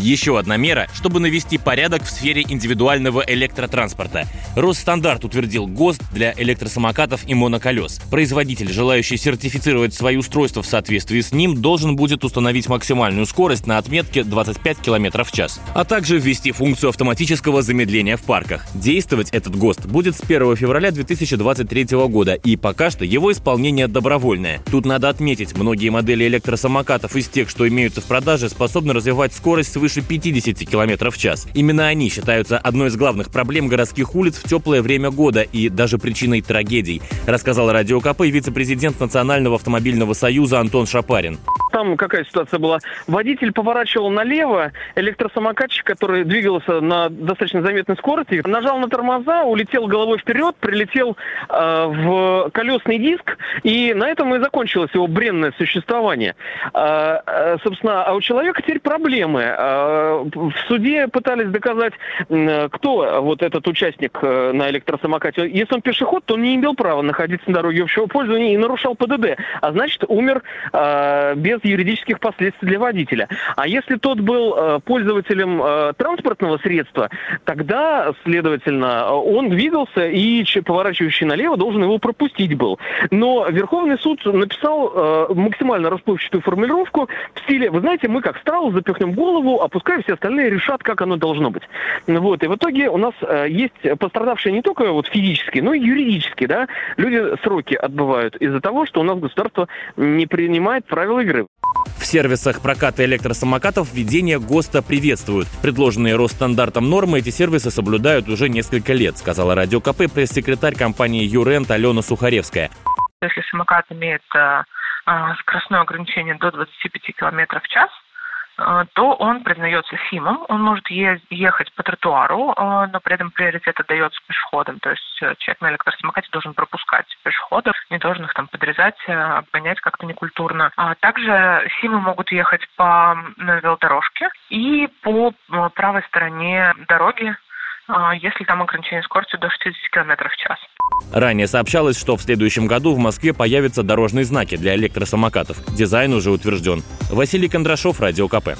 Еще одна мера, чтобы навести порядок в сфере индивидуального электротранспорта. Росстандарт утвердил ГОСТ для электросамокатов и моноколес. Производитель, желающий сертифицировать свои устройства в соответствии с ним, должен будет установить максимальную скорость на отметке 25 км в час, а также ввести функцию автоматического замедления в парках. Действовать этот ГОСТ будет с 1 февраля 2023 года, и пока что его исполнение добровольное. Тут надо отметить, многие модели электросамокатов из тех, что имеются в продаже, способны развивать скорость свыше 50 км в час. Именно они считаются одной из главных проблем городских улиц в теплое время года и даже причиной трагедий, рассказал Радио КП вице-президент Национального автомобильного союза Антон Шапарин. Там какая ситуация была? Водитель поворачивал налево, электросамокатчик, который двигался на достаточно заметной скорости, нажал на тормоза, улетел головой вперед, прилетел э, в колесный диск, и на этом и закончилось его бренное существование. Э, э, собственно, а у человека теперь проблемы. Э, в суде пытались доказать, э, кто вот этот участник э, на электросамокате. Если он пешеход, то он не имел права находиться на дороге общего пользования и нарушал ПДД, а значит умер э, без юридических последствий для водителя. А если тот был э, пользователем э, транспортного средства, тогда, следовательно, он двигался и поворачивающий налево должен его пропустить был. Но Верховный суд написал э, максимально расплывчатую формулировку в стиле, вы знаете, мы как страус запихнем голову, пускай все остальные решат, как оно должно быть. Вот. И в итоге у нас есть пострадавшие не только вот физически, но и юридически, да, люди сроки отбывают из-за того, что у нас государство не принимает правила игры. В сервисах проката электросамокатов введение ГОСТа приветствуют. Предложенные Росстандартом нормы эти сервисы соблюдают уже несколько лет, сказала Радио КП пресс-секретарь компании «Юрент» Алена Сухаревская. Если самокат имеет э, скоростное ограничение до 25 км в час, Э, то он признается ФИМом, он может ехать по тротуару, э, но при этом приоритет отдается пешеходам, то есть э, человек на электросамокате должен пропускать пешеходов, не должен их там подрезать, обгонять как-то некультурно. А также ФИМы могут ехать по велодорожке и по правой стороне дороги, если там ограничение скорости до 60 км в час. Ранее сообщалось, что в следующем году в Москве появятся дорожные знаки для электросамокатов. Дизайн уже утвержден. Василий Кондрашов, Радио КП.